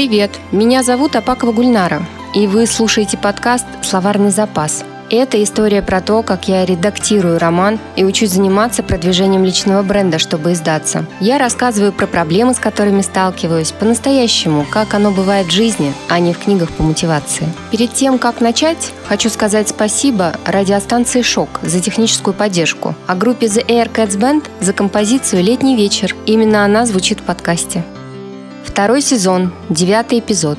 Привет, меня зовут Апакова Гульнара, и вы слушаете подкаст «Словарный запас». Это история про то, как я редактирую роман и учусь заниматься продвижением личного бренда, чтобы издаться. Я рассказываю про проблемы, с которыми сталкиваюсь, по-настоящему, как оно бывает в жизни, а не в книгах по мотивации. Перед тем, как начать, хочу сказать спасибо радиостанции «Шок» за техническую поддержку, а группе The Air Cats Band за композицию «Летний вечер». Именно она звучит в подкасте. Второй сезон, девятый эпизод.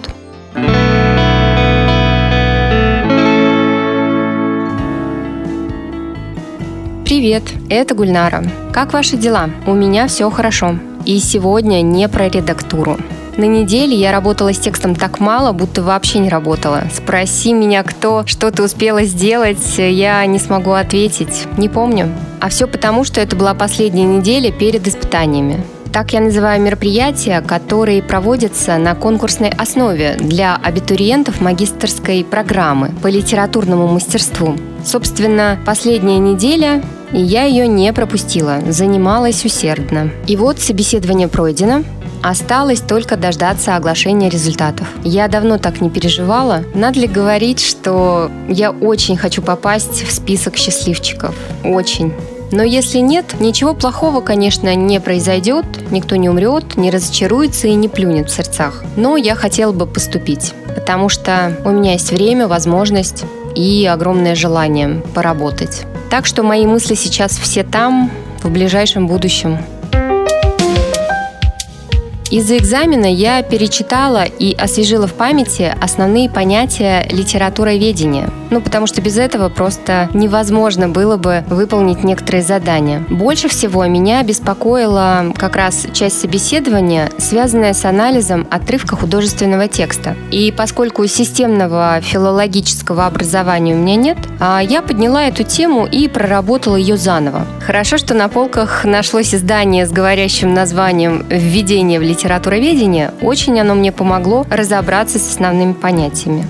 Привет, это Гульнара. Как ваши дела? У меня все хорошо. И сегодня не про редактуру. На неделе я работала с текстом так мало, будто вообще не работала. Спроси меня, кто что ты успела сделать, я не смогу ответить. Не помню. А все потому, что это была последняя неделя перед испытаниями. Так я называю мероприятия, которые проводятся на конкурсной основе для абитуриентов магистрской программы по литературному мастерству. Собственно, последняя неделя и я ее не пропустила, занималась усердно. И вот собеседование пройдено, Осталось только дождаться оглашения результатов. Я давно так не переживала. Надо ли говорить, что я очень хочу попасть в список счастливчиков? Очень. Но если нет, ничего плохого, конечно, не произойдет, никто не умрет, не разочаруется и не плюнет в сердцах. Но я хотела бы поступить, потому что у меня есть время, возможность и огромное желание поработать. Так что мои мысли сейчас все там, в ближайшем будущем. Из-за экзамена я перечитала и освежила в памяти основные понятия литературоведения. Ну, потому что без этого просто невозможно было бы выполнить некоторые задания. Больше всего меня беспокоила как раз часть собеседования, связанная с анализом отрывка художественного текста. И поскольку системного филологического образования у меня нет, а я подняла эту тему и проработала ее заново. Хорошо, что на полках нашлось издание с говорящим названием «Введение в литературу литературоведения, очень оно мне помогло разобраться с основными понятиями.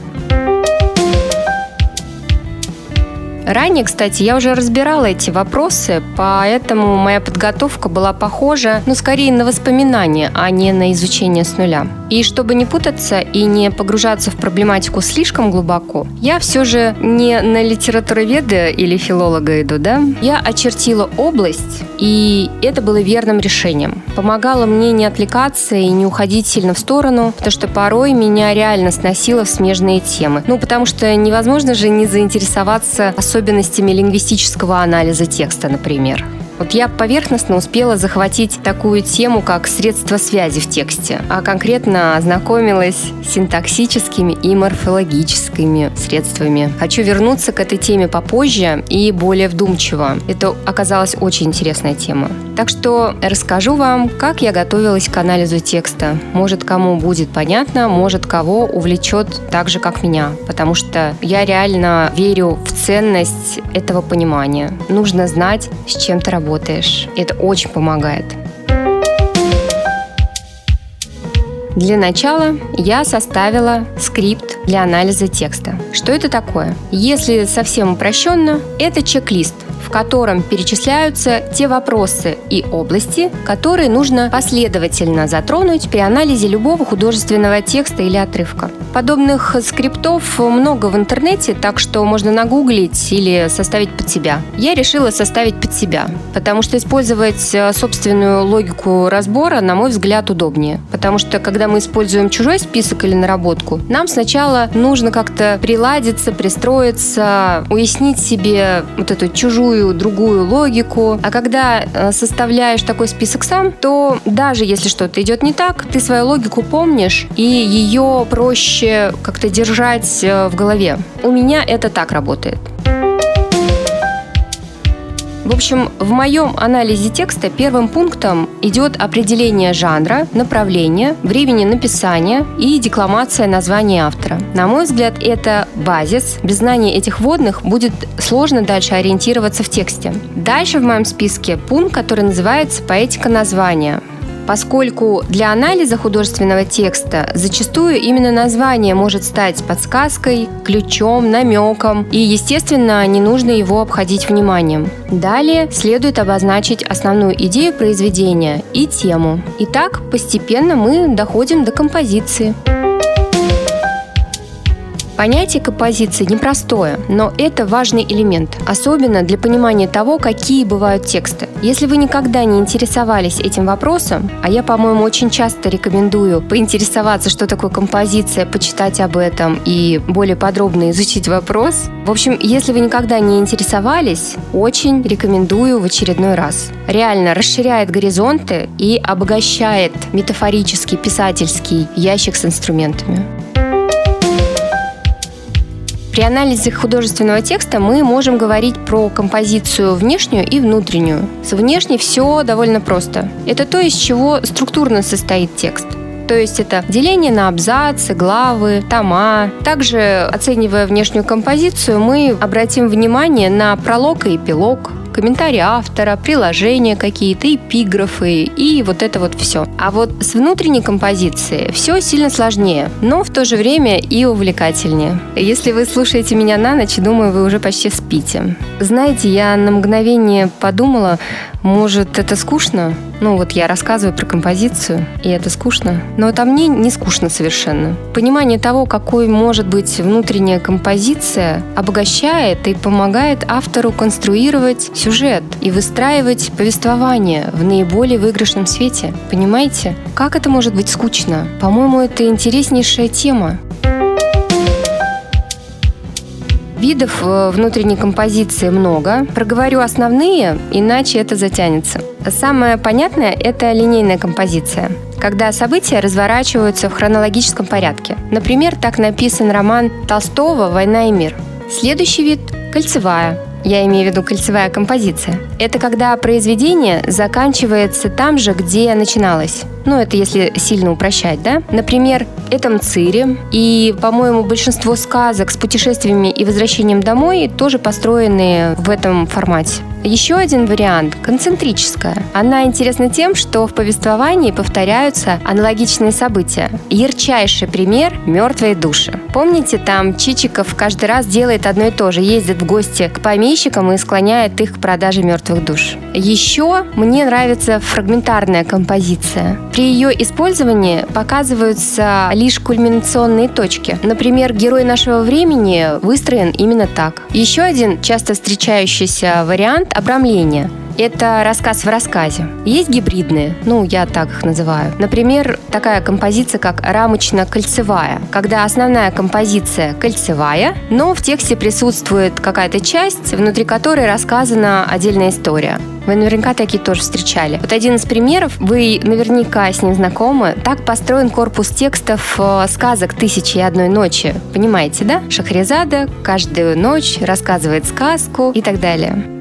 Ранее, кстати, я уже разбирала эти вопросы, поэтому моя подготовка была похожа, ну, скорее на воспоминания, а не на изучение с нуля. И чтобы не путаться и не погружаться в проблематику слишком глубоко, я все же не на литературоведа или филолога иду, да? Я очертила область, и это было верным решением. Помогало мне не отвлекаться и не уходить сильно в сторону, потому что порой меня реально сносило в смежные темы. Ну, потому что невозможно же не заинтересоваться особенностями лингвистического анализа текста, например. Вот я поверхностно успела захватить такую тему, как средства связи в тексте, а конкретно ознакомилась с синтаксическими и морфологическими средствами. Хочу вернуться к этой теме попозже и более вдумчиво. Это оказалась очень интересная тема. Так что расскажу вам, как я готовилась к анализу текста. Может, кому будет понятно, может, кого увлечет так же, как меня. Потому что я реально верю в ценность этого понимания. Нужно знать, с чем ты работаешь работаешь. Это очень помогает. Для начала я составила скрипт для анализа текста. Что это такое? Если совсем упрощенно, это чек-лист – котором перечисляются те вопросы и области, которые нужно последовательно затронуть при анализе любого художественного текста или отрывка. Подобных скриптов много в интернете, так что можно нагуглить или составить под себя. Я решила составить под себя, потому что использовать э, собственную логику разбора, на мой взгляд, удобнее. Потому что, когда мы используем чужой список или наработку, нам сначала нужно как-то приладиться, пристроиться, уяснить себе вот эту чужую любую другую логику. А когда э, составляешь такой список сам, то даже если что-то идет не так, ты свою логику помнишь, и ее проще как-то держать э, в голове. У меня это так работает. В общем, в моем анализе текста первым пунктом идет определение жанра, направления, времени написания и декламация названия автора. На мой взгляд, это базис. Без знания этих вводных будет сложно дальше ориентироваться в тексте. Дальше в моем списке пункт, который называется «Поэтика названия» поскольку для анализа художественного текста зачастую именно название может стать подсказкой, ключом, намеком, и, естественно, не нужно его обходить вниманием. Далее следует обозначить основную идею произведения и тему. И так постепенно мы доходим до композиции. Понятие композиции непростое, но это важный элемент, особенно для понимания того, какие бывают тексты. Если вы никогда не интересовались этим вопросом, а я, по-моему, очень часто рекомендую поинтересоваться, что такое композиция, почитать об этом и более подробно изучить вопрос. В общем, если вы никогда не интересовались, очень рекомендую в очередной раз. Реально расширяет горизонты и обогащает метафорический писательский ящик с инструментами. При анализе художественного текста мы можем говорить про композицию внешнюю и внутреннюю. С внешней все довольно просто. Это то, из чего структурно состоит текст. То есть это деление на абзацы, главы, тома. Также, оценивая внешнюю композицию, мы обратим внимание на пролог и эпилог, комментарии автора, приложения какие-то, эпиграфы и вот это вот все. А вот с внутренней композицией все сильно сложнее, но в то же время и увлекательнее. Если вы слушаете меня на ночь, думаю, вы уже почти спите. Знаете, я на мгновение подумала, может, это скучно? Ну, вот я рассказываю про композицию, и это скучно. Но это мне не скучно совершенно. Понимание того, какой может быть внутренняя композиция, обогащает и помогает автору конструировать сюжет и выстраивать повествование в наиболее выигрышном свете. Понимаете? Как это может быть скучно? По-моему, это интереснейшая тема. Видов э, внутренней композиции много. Проговорю основные, иначе это затянется. Самое понятное – это линейная композиция когда события разворачиваются в хронологическом порядке. Например, так написан роман Толстого «Война и мир». Следующий вид – кольцевая. Я имею в виду кольцевая композиция. Это когда произведение заканчивается там же, где начиналось. Ну, это если сильно упрощать, да? Например, это Мцири. И, по-моему, большинство сказок с путешествиями и возвращением домой тоже построены в этом формате. Еще один вариант – концентрическая. Она интересна тем, что в повествовании повторяются аналогичные события. Ярчайший пример – «Мертвые души». Помните, там Чичиков каждый раз делает одно и то же, ездит в гости к помещикам и склоняет их к продаже мертвых душ. Еще мне нравится фрагментарная композиция. При ее использовании показываются лишь кульминационные точки. Например, герой нашего времени выстроен именно так. Еще один часто встречающийся вариант – обрамление. Это рассказ в рассказе. Есть гибридные, ну, я так их называю. Например, такая композиция, как рамочно-кольцевая, когда основная композиция кольцевая, но в тексте присутствует какая-то часть, внутри которой рассказана отдельная история. Вы наверняка такие тоже встречали. Вот один из примеров, вы наверняка с ним знакомы. Так построен корпус текстов э, сказок «Тысячи и одной ночи». Понимаете, да? Шахрезада каждую ночь рассказывает сказку и так далее.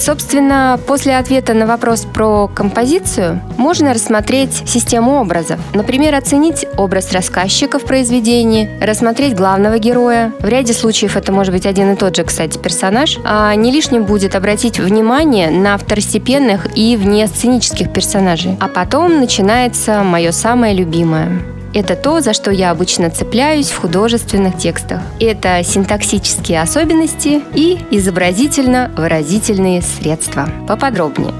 Собственно, после ответа на вопрос про композицию можно рассмотреть систему образов. Например, оценить образ рассказчика в произведении, рассмотреть главного героя. В ряде случаев это может быть один и тот же, кстати, персонаж. А не лишним будет обратить внимание на второстепенных и внесценических персонажей. А потом начинается мое самое любимое это то, за что я обычно цепляюсь в художественных текстах. Это синтаксические особенности и изобразительно-выразительные средства. Поподробнее.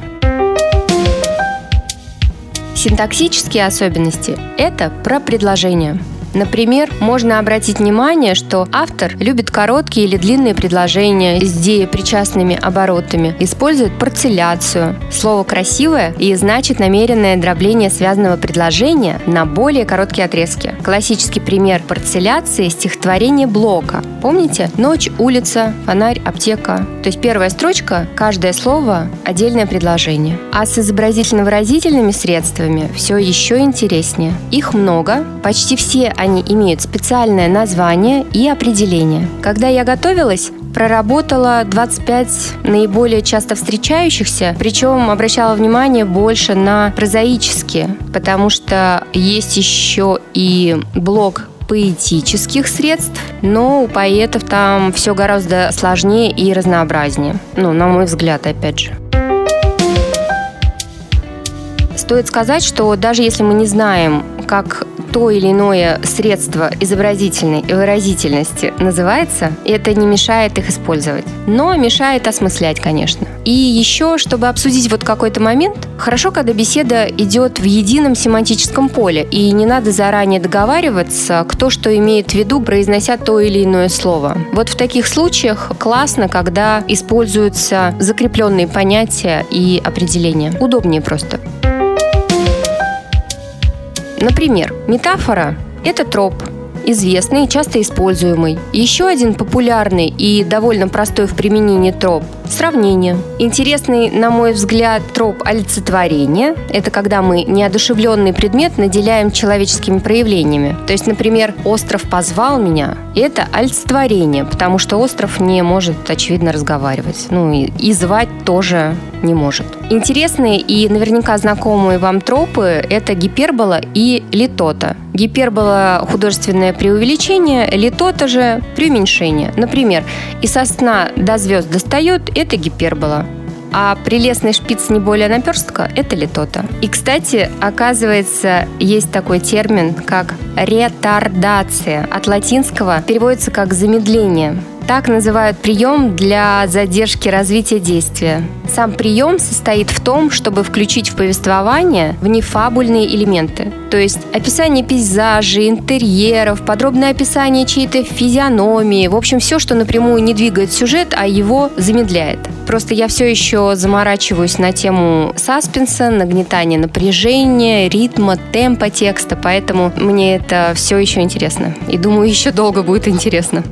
Синтаксические особенности – это про предложение. Например, можно обратить внимание, что автор любит короткие или длинные предложения с деепричастными оборотами, использует парцеляцию. Слово «красивое» и значит намеренное дробление связанного предложения на более короткие отрезки. Классический пример парцеляции – стихотворение Блока. Помните? Ночь, улица, фонарь, аптека. То есть первая строчка, каждое слово – отдельное предложение. А с изобразительно-выразительными средствами все еще интереснее. Их много, почти все они имеют специальное название и определение. Когда я готовилась, проработала 25 наиболее часто встречающихся, причем обращала внимание больше на прозаические, потому что есть еще и блок поэтических средств, но у поэтов там все гораздо сложнее и разнообразнее. Ну, на мой взгляд, опять же. Стоит сказать, что даже если мы не знаем, как то или иное средство изобразительной выразительности называется, это не мешает их использовать. Но мешает осмыслять, конечно. И еще, чтобы обсудить вот какой-то момент, хорошо, когда беседа идет в едином семантическом поле, и не надо заранее договариваться, кто что имеет в виду, произнося то или иное слово. Вот в таких случаях классно, когда используются закрепленные понятия и определения. Удобнее просто. Например, метафора – это троп, известный и часто используемый. Еще один популярный и довольно простой в применении троп – сравнение. Интересный, на мой взгляд, троп олицетворения – это когда мы неодушевленный предмет наделяем человеческими проявлениями. То есть, например, «остров позвал меня» – это олицетворение, потому что остров не может, очевидно, разговаривать. Ну и, и звать тоже не может. Интересные и наверняка знакомые вам тропы – это гипербола и литота. Гипербола – художественное преувеличение, литота же – преуменьшение. Например, «И со сна до звезд достает» – это гипербола. А прелестный шпиц не более наперстка – это литота. И, кстати, оказывается, есть такой термин, как ретардация. От латинского переводится как замедление. Так называют прием для задержки развития действия. Сам прием состоит в том, чтобы включить в повествование внефабульные элементы. То есть описание пейзажей, интерьеров, подробное описание чьей-то физиономии. В общем, все, что напрямую не двигает сюжет, а его замедляет. Просто я все еще заморачиваюсь на тему саспенса, нагнетания напряжения, ритма, темпа текста, поэтому мне это все еще интересно. И думаю, еще долго будет интересно.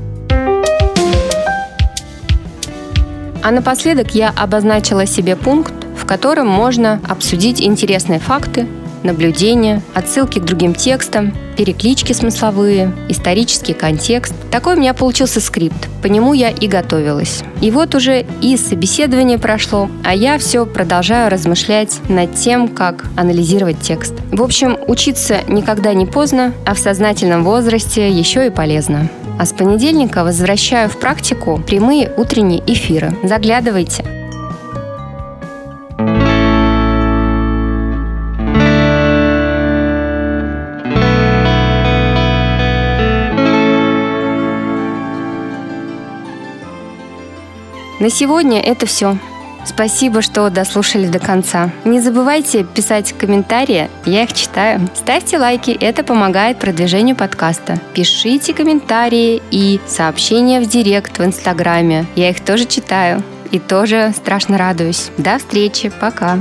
А напоследок я обозначила себе пункт, в котором можно обсудить интересные факты, наблюдения, отсылки к другим текстам, переклички смысловые, исторический контекст. Такой у меня получился скрипт, по нему я и готовилась. И вот уже и собеседование прошло, а я все продолжаю размышлять над тем, как анализировать текст. В общем, учиться никогда не поздно, а в сознательном возрасте еще и полезно. А с понедельника возвращаю в практику прямые утренние эфиры. Заглядывайте. На сегодня это все. Спасибо, что дослушали до конца. Не забывайте писать комментарии, я их читаю. Ставьте лайки, это помогает продвижению подкаста. Пишите комментарии и сообщения в директ в Инстаграме. Я их тоже читаю и тоже страшно радуюсь. До встречи, пока.